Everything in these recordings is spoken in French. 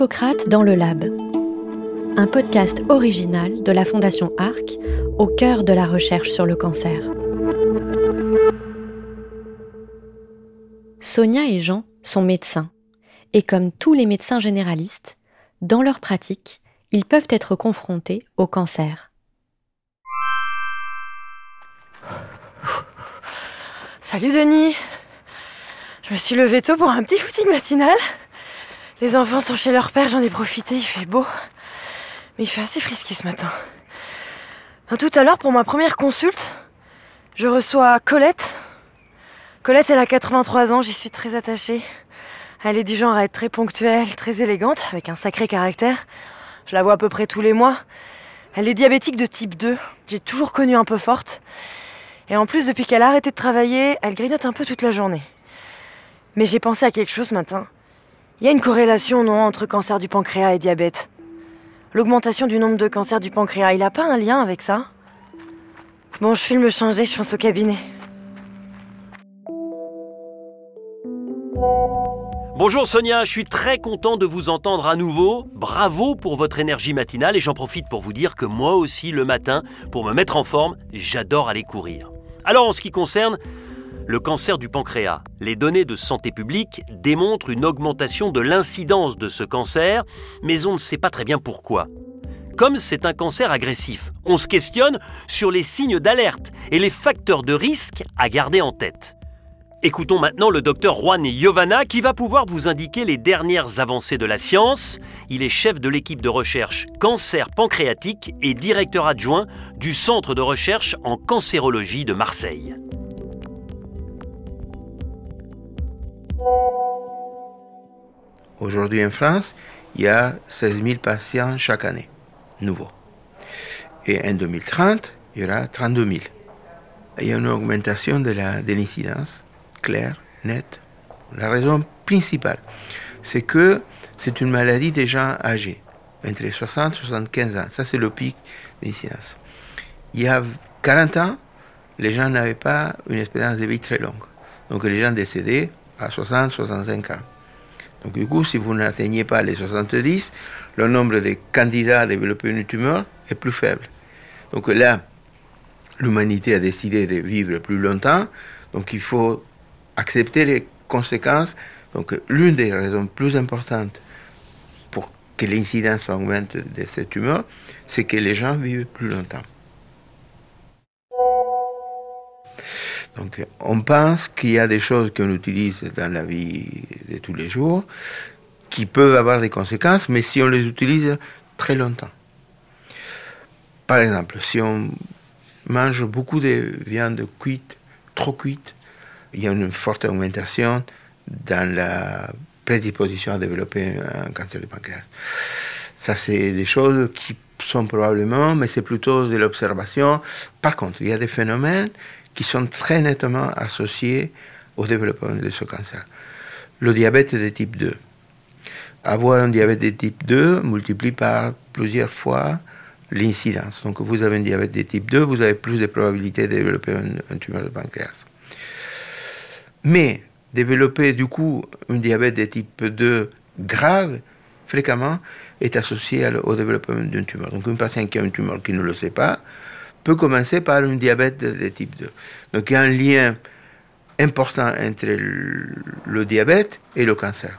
Hippocrate dans le Lab. Un podcast original de la Fondation ARC au cœur de la recherche sur le cancer. Sonia et Jean sont médecins. Et comme tous les médecins généralistes, dans leur pratique, ils peuvent être confrontés au cancer. Salut Denis Je me suis levée tôt pour un petit footing matinal. Les enfants sont chez leur père, j'en ai profité, il fait beau. Mais il fait assez frisqué ce matin. Tout à l'heure, pour ma première consulte, je reçois Colette. Colette, elle a 83 ans, j'y suis très attachée. Elle est du genre à être très ponctuelle, très élégante, avec un sacré caractère. Je la vois à peu près tous les mois. Elle est diabétique de type 2. J'ai toujours connu un peu forte. Et en plus, depuis qu'elle a arrêté de travailler, elle grignote un peu toute la journée. Mais j'ai pensé à quelque chose ce matin. Il y a une corrélation, non, entre cancer du pancréas et diabète. L'augmentation du nombre de cancers du pancréas, il n'a pas un lien avec ça? Bon, je filme changer, je pense au cabinet. Bonjour Sonia, je suis très content de vous entendre à nouveau. Bravo pour votre énergie matinale et j'en profite pour vous dire que moi aussi le matin, pour me mettre en forme, j'adore aller courir. Alors en ce qui concerne le cancer du pancréas, les données de santé publique démontrent une augmentation de l'incidence de ce cancer, mais on ne sait pas très bien pourquoi. Comme c'est un cancer agressif, on se questionne sur les signes d'alerte et les facteurs de risque à garder en tête. Écoutons maintenant le docteur Juan Yovana qui va pouvoir vous indiquer les dernières avancées de la science. Il est chef de l'équipe de recherche cancer pancréatique et directeur adjoint du Centre de recherche en cancérologie de Marseille. Aujourd'hui en France, il y a 16 000 patients chaque année, nouveaux. Et en 2030, il y aura 32 000. Il y a une augmentation de l'incidence claire, nette. La raison principale, c'est que c'est une maladie des gens âgés, entre 60 et 75 ans. Ça, c'est le pic d'incidence. Il y a 40 ans, les gens n'avaient pas une espérance de vie très longue. Donc les gens décédaient à 60, 65 ans. Donc du coup, si vous n'atteignez pas les 70, le nombre de candidats à développer une tumeur est plus faible. Donc là, l'humanité a décidé de vivre plus longtemps, donc il faut accepter les conséquences. Donc l'une des raisons plus importantes pour que l'incidence augmente de cette tumeur, c'est que les gens vivent plus longtemps. Donc on pense qu'il y a des choses qu'on utilise dans la vie de tous les jours qui peuvent avoir des conséquences, mais si on les utilise très longtemps. Par exemple, si on mange beaucoup de viande cuite, trop cuite, il y a une forte augmentation dans la prédisposition à développer un cancer du pancréas. Ça, c'est des choses qui sont probablement, mais c'est plutôt de l'observation. Par contre, il y a des phénomènes qui sont très nettement associés au développement de ce cancer. Le diabète de type 2. Avoir un diabète de type 2 multiplie par plusieurs fois l'incidence. Donc vous avez un diabète de type 2, vous avez plus de probabilité de développer un, tumeur de pancréas. Mais développer du coup un diabète de type 2 grave, fréquemment, est associé au développement d'une tumeur. Donc, un patient qui a une tumeur qui ne le sait pas peut commencer par un diabète de, type 2. Donc, il y a un lien important entre le, diabète et le cancer.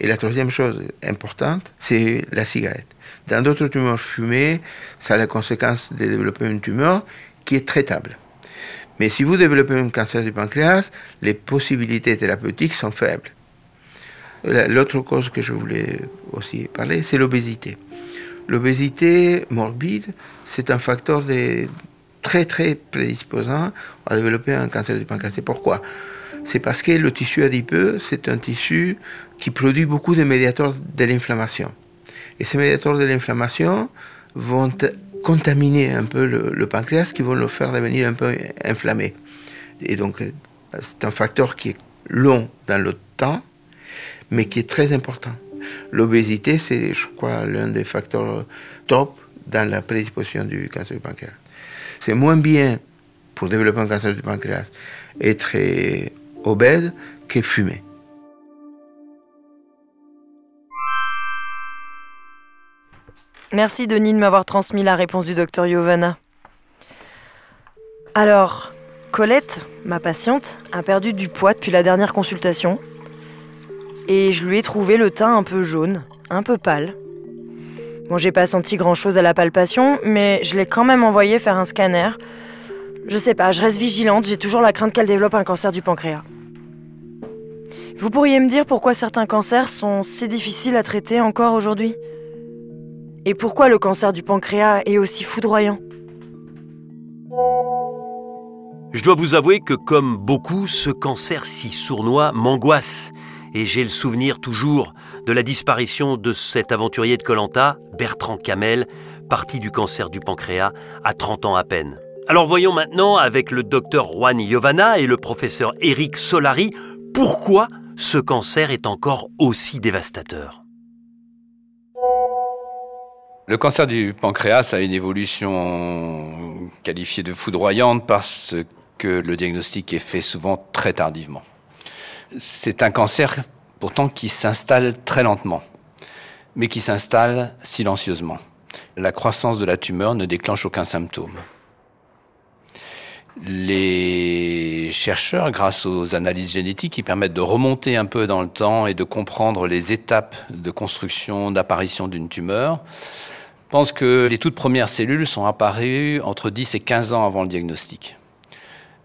Et la troisième chose importante, c'est la cigarette. Dans d'autres tumeurs fumées, ça a la conséquence de développer une tumeur qui est traitable. Mais si vous développez un cancer du pancréas, les possibilités thérapeutiques sont faibles. L'autre cause que je voulais aussi parler, c'est l'obésité. L'obésité morbide, c'est un facteur très très prédisposant à développer un cancer du pancréas. Pourquoi? C'est parce que le tissu adipeux, c'est un tissu qui produit beaucoup de médiateurs de l'inflammation. Et ces médiateurs de l'inflammation vont contaminer un peu le, pancréas, qui vont le faire devenir un peu inflammé. Et donc, c'est un facteur qui est long dans le temps, mais qui est très important. L'obésité, c'est, je crois, l'un des facteurs top dans la prédisposition du cancer du pancréas. C'est moins bien pour développer un cancer du pancréas être obèse que fumer. Merci Denis de m'avoir transmis la réponse du docteur Yovana. Alors, Colette, ma patiente, a perdu du poids depuis la dernière consultation. Et je lui ai trouvé le teint un peu jaune, un peu pâle. Bon, j'ai pas senti grand chose à la palpation, mais je l'ai quand même envoyé faire un scanner. Je sais pas, je reste vigilante, j'ai toujours la crainte qu'elle développe un cancer du pancréas. Vous pourriez me dire pourquoi certains cancers sont si difficiles à traiter encore aujourd'hui? Et pourquoi le cancer du pancréas est aussi foudroyant? Je dois vous avouer que comme beaucoup, ce cancer si sournois m'angoisse. Et j'ai le souvenir toujours de la disparition de cet aventurier de Colanta, Bertrand Camel, parti du cancer du pancréas à 30 ans à peine. Alors voyons maintenant avec le docteur Juan Yovana et le professeur Eric Solari pourquoi ce cancer est encore aussi dévastateur. Le cancer du pancréas a une évolution qualifiée de foudroyante parce que le diagnostic est fait souvent très tardivement. C'est un cancer pourtant qui s'installe très lentement, mais qui s'installe silencieusement. La croissance de la tumeur ne déclenche aucun symptôme les chercheurs, grâce aux analyses génétiques qui permettent de remonter un peu dans le temps et de comprendre les étapes de construction, d'apparition d'une tumeur, pensent que les toutes premières cellules sont apparues entre 10 et 15 ans avant le diagnostic.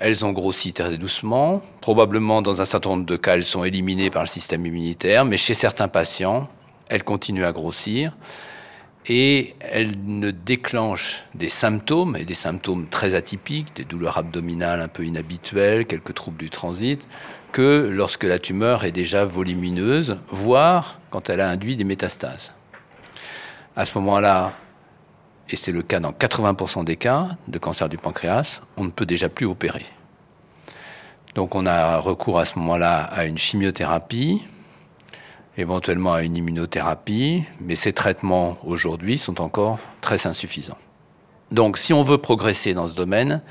Elles ont grossi très doucement. Probablement, dans un certain nombre de cas, elles sont éliminées par le système immunitaire, mais chez certains patients, elles continuent à grossir et elle ne déclenche des symptômes, et des symptômes très atypiques, des douleurs abdominales un peu inhabituelles, quelques troubles du transit, que lorsque la tumeur est déjà volumineuse, voire quand elle a induit des métastases. À ce moment-là, et c'est le cas dans 80% des cas de cancer du pancréas, on ne peut déjà plus opérer. Donc on a recours à ce moment-là à une chimiothérapie, éventuellement à une immunothérapie, mais ces traitements aujourd'hui sont encore très insuffisants. Donc si on veut progresser dans ce domaine,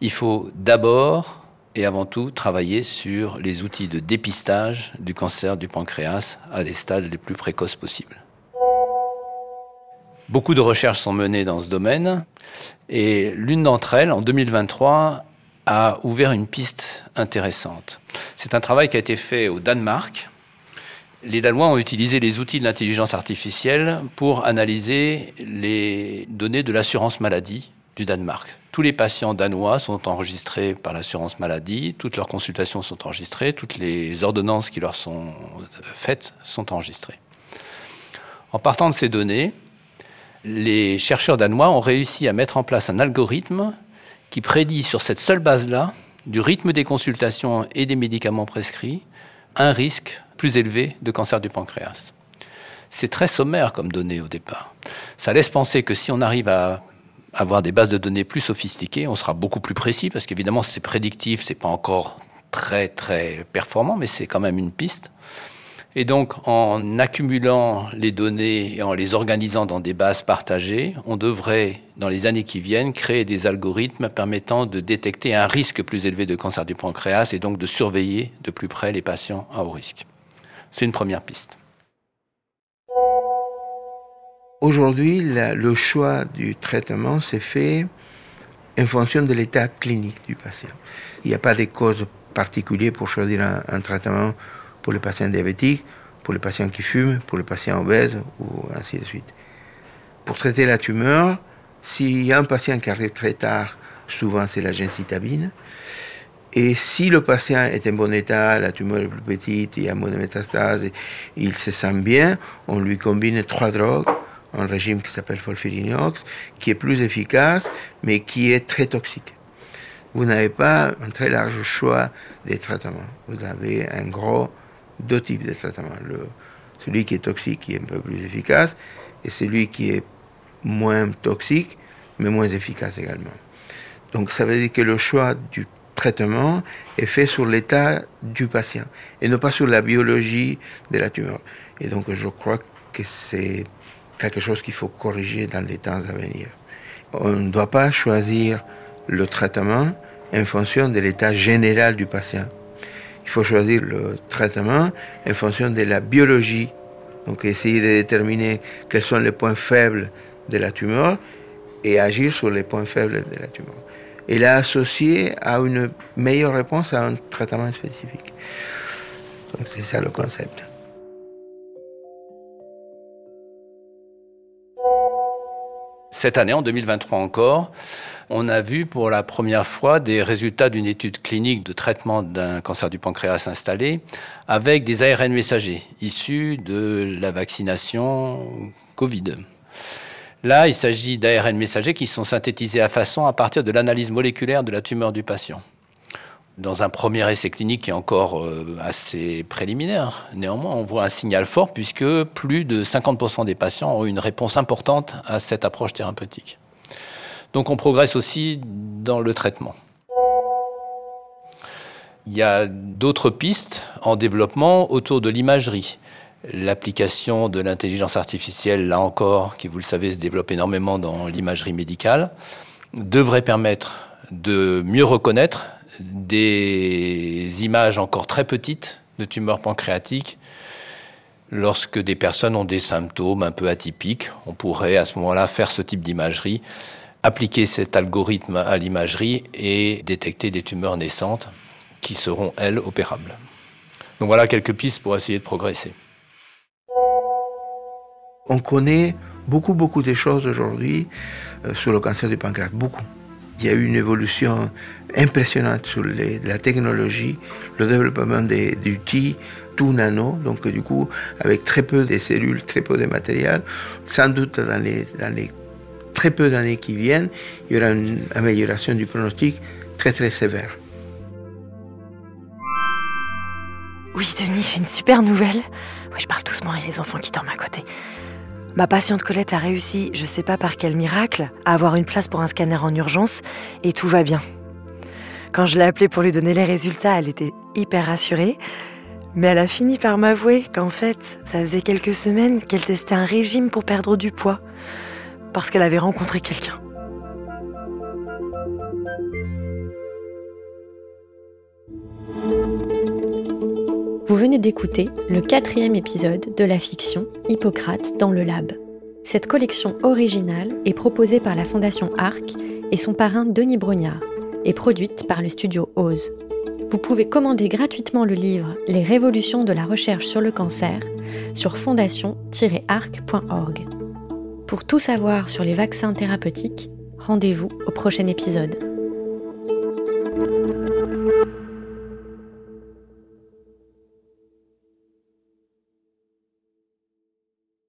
il faut d'abord et avant tout travailler sur les outils de dépistage du cancer du pancréas à des stades les plus précoces possibles. Beaucoup de recherches sont menées dans ce domaine et l'une d'entre elles, en 2023, a ouvert une piste intéressante. C'est un travail qui a été fait au Danemark les Danois ont utilisé les outils de l'intelligence artificielle pour analyser les données de l'assurance maladie du Danemark. Tous les patients danois sont enregistrés par l'assurance maladie, toutes leurs consultations sont enregistrées, toutes les ordonnances qui leur sont faites sont enregistrées. En partant de ces données, les chercheurs danois ont réussi à mettre en place un algorithme qui prédit sur cette seule base-là du rythme des consultations et des médicaments prescrits un risque plus élevé de cancer du pancréas. C'est très sommaire comme données au départ. Ça laisse penser que si on arrive à avoir des bases de données plus sophistiquées, on sera beaucoup plus précis parce qu'évidemment c'est prédictif, c'est pas encore très très performant, mais c'est quand même une piste. Et donc, en accumulant les données et en les organisant dans des bases partagées, on devrait, dans les années qui viennent, créer des algorithmes permettant de détecter un risque plus élevé de cancer du pancréas et donc de surveiller de plus près les patients à haut risque. C'est une première piste. Aujourd'hui, le choix du traitement s'est fait en fonction de l'état clinique du patient. Il n'y a pas de cause particulière pour choisir un traitement pour les patients diabétiques, pour les patients qui fument, pour les patients obèses, ou ainsi de suite. Pour traiter la tumeur, s'il y a un patient qui arrive très tard, souvent c'est la gencitabine. Et si le patient est en bon état, la tumeur est plus petite, il y a moins de métastases, il se sent bien, on lui combine trois drogues, un régime qui s'appelle folfirinox, qui est plus efficace, mais qui est très toxique. Vous n'avez pas un très large choix des traitements. Vous avez un gros deux types de traitements. celui qui est toxique, qui est un peu plus efficace, et celui qui est moins toxique, mais moins efficace également. Donc ça veut dire que le choix du traitement est fait sur l'état du patient et non pas sur la biologie de la tumeur. Et donc je crois que c'est quelque chose qu'il faut corriger dans les temps à venir. On ne doit pas choisir le traitement en fonction de l'état général du patient. Il faut choisir le traitement en fonction de la biologie. Donc essayer de déterminer quels sont les points faibles de la tumeur et agir sur les points faibles de la tumeur. Et l'a associé à une meilleure réponse à un traitement spécifique. Donc c'est ça le concept. Cette année, en 2023 encore, on a vu pour la première fois des résultats d'une étude clinique de traitement d'un cancer du pancréas installé avec des ARN messagers issus de la vaccination Covid. Là, il s'agit d'ARN messagers qui sont synthétisés à façon à partir de l'analyse moléculaire de la tumeur du patient. Dans un premier essai clinique qui est encore euh, assez préliminaire, néanmoins, on voit un signal fort puisque plus de 50% des patients ont une réponse importante à cette approche thérapeutique. Donc on progresse aussi dans le traitement. Il y a d'autres pistes en développement autour de l'imagerie. L'application de l'intelligence artificielle, là encore, qui vous le savez se développe énormément dans l'imagerie médicale, devrait permettre de mieux reconnaître des images encore très petites de tumeurs pancréatiques lorsque des personnes ont des symptômes un peu atypiques. On pourrait à ce moment-là faire ce type d'imagerie appliquer cet algorithme à l'imagerie et détecter des tumeurs naissantes qui seront, elles, opérables. Donc voilà quelques pistes pour essayer de progresser. On connaît beaucoup, beaucoup de choses aujourd'hui euh, sur le cancer du pancréas, beaucoup. Il y a eu une évolution impressionnante sur la technologie, le développement d'outils tout nano, donc du coup avec très peu de cellules, très peu de matériel. Sans doute dans les, très peu d'années qui viennent, il y aura une amélioration du pronostic très très sévère. Oui, Denis, j'ai une super nouvelle. Oui, je parle doucement, il y a les enfants qui dorment à côté. Ma patiente Colette a réussi, je sais pas par quel miracle, à avoir une place pour un scanner en urgence et tout va bien. Quand je l'ai appelée pour lui donner les résultats, elle était hyper rassurée. Mais elle a fini par m'avouer qu'en fait, ça faisait quelques semaines qu'elle testait un régime pour perdre du poids parce qu'elle avait rencontré quelqu'un. Vous venez d'écouter le quatrième épisode de la fiction Hippocrate dans le lab. Cette collection originale est proposée par la Fondation Arc et son parrain Denis Brognard et produite par le studio Ose. Vous pouvez commander gratuitement le livre Les révolutions de la recherche sur le cancer sur fondation-arc.org. Pour tout savoir sur les vaccins thérapeutiques, rendez-vous au prochain épisode.